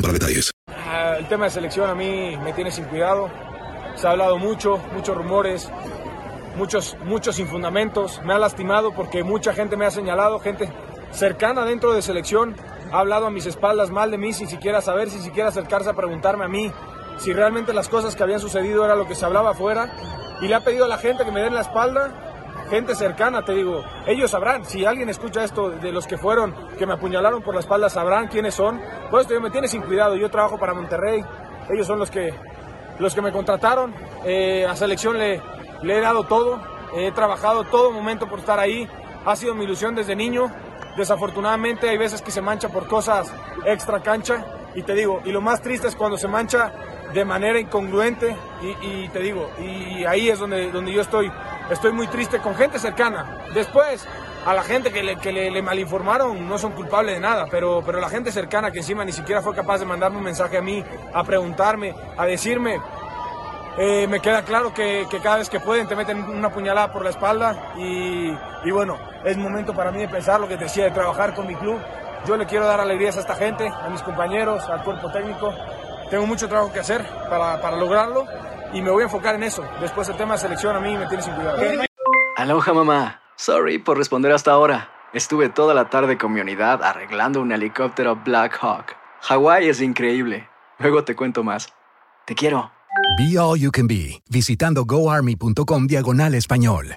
para detalles. Ah, El tema de selección a mí me tiene sin cuidado. Se ha hablado mucho, muchos rumores, muchos, muchos sin fundamentos. Me ha lastimado porque mucha gente me ha señalado, gente cercana dentro de selección ha hablado a mis espaldas mal de mí sin siquiera saber, sin siquiera acercarse a preguntarme a mí si realmente las cosas que habían sucedido era lo que se hablaba afuera. Y le ha pedido a la gente que me den la espalda gente cercana, te digo, ellos sabrán, si alguien escucha esto de los que fueron, que me apuñalaron por la espalda, sabrán quiénes son. Por esto me tiene sin cuidado, yo trabajo para Monterrey, ellos son los que, los que me contrataron, eh, a selección le, le he dado todo, he trabajado todo momento por estar ahí, ha sido mi ilusión desde niño, desafortunadamente hay veces que se mancha por cosas extra cancha, y te digo, y lo más triste es cuando se mancha de manera incongruente, y, y te digo, y ahí es donde, donde yo estoy estoy muy triste con gente cercana. Después, a la gente que le, malinformaron no son culpables de nada, pero, pero la gente cercana que encima ni siquiera fue capaz de mandarme un mensaje a mí, a preguntarme, a decirme, eh, me queda claro que, que, cada vez que pueden te meten una puñalada por la espalda y, y, bueno, es momento para mí de pensar lo que decía, de trabajar con mi club. Yo le quiero dar alegrías a esta gente, a mis compañeros, al cuerpo técnico. Tengo mucho trabajo que hacer para, para lograrlo y me voy a enfocar en eso. Después el tema de selección a mí me tiene sin cuidado. Aloha mamá. Sorry por responder hasta ahora. Estuve toda la tarde con mi unidad arreglando un helicóptero Black Hawk. Hawái es increíble. Luego te cuento más. Te quiero. Be All You Can Be, visitando goarmy.com diagonal español.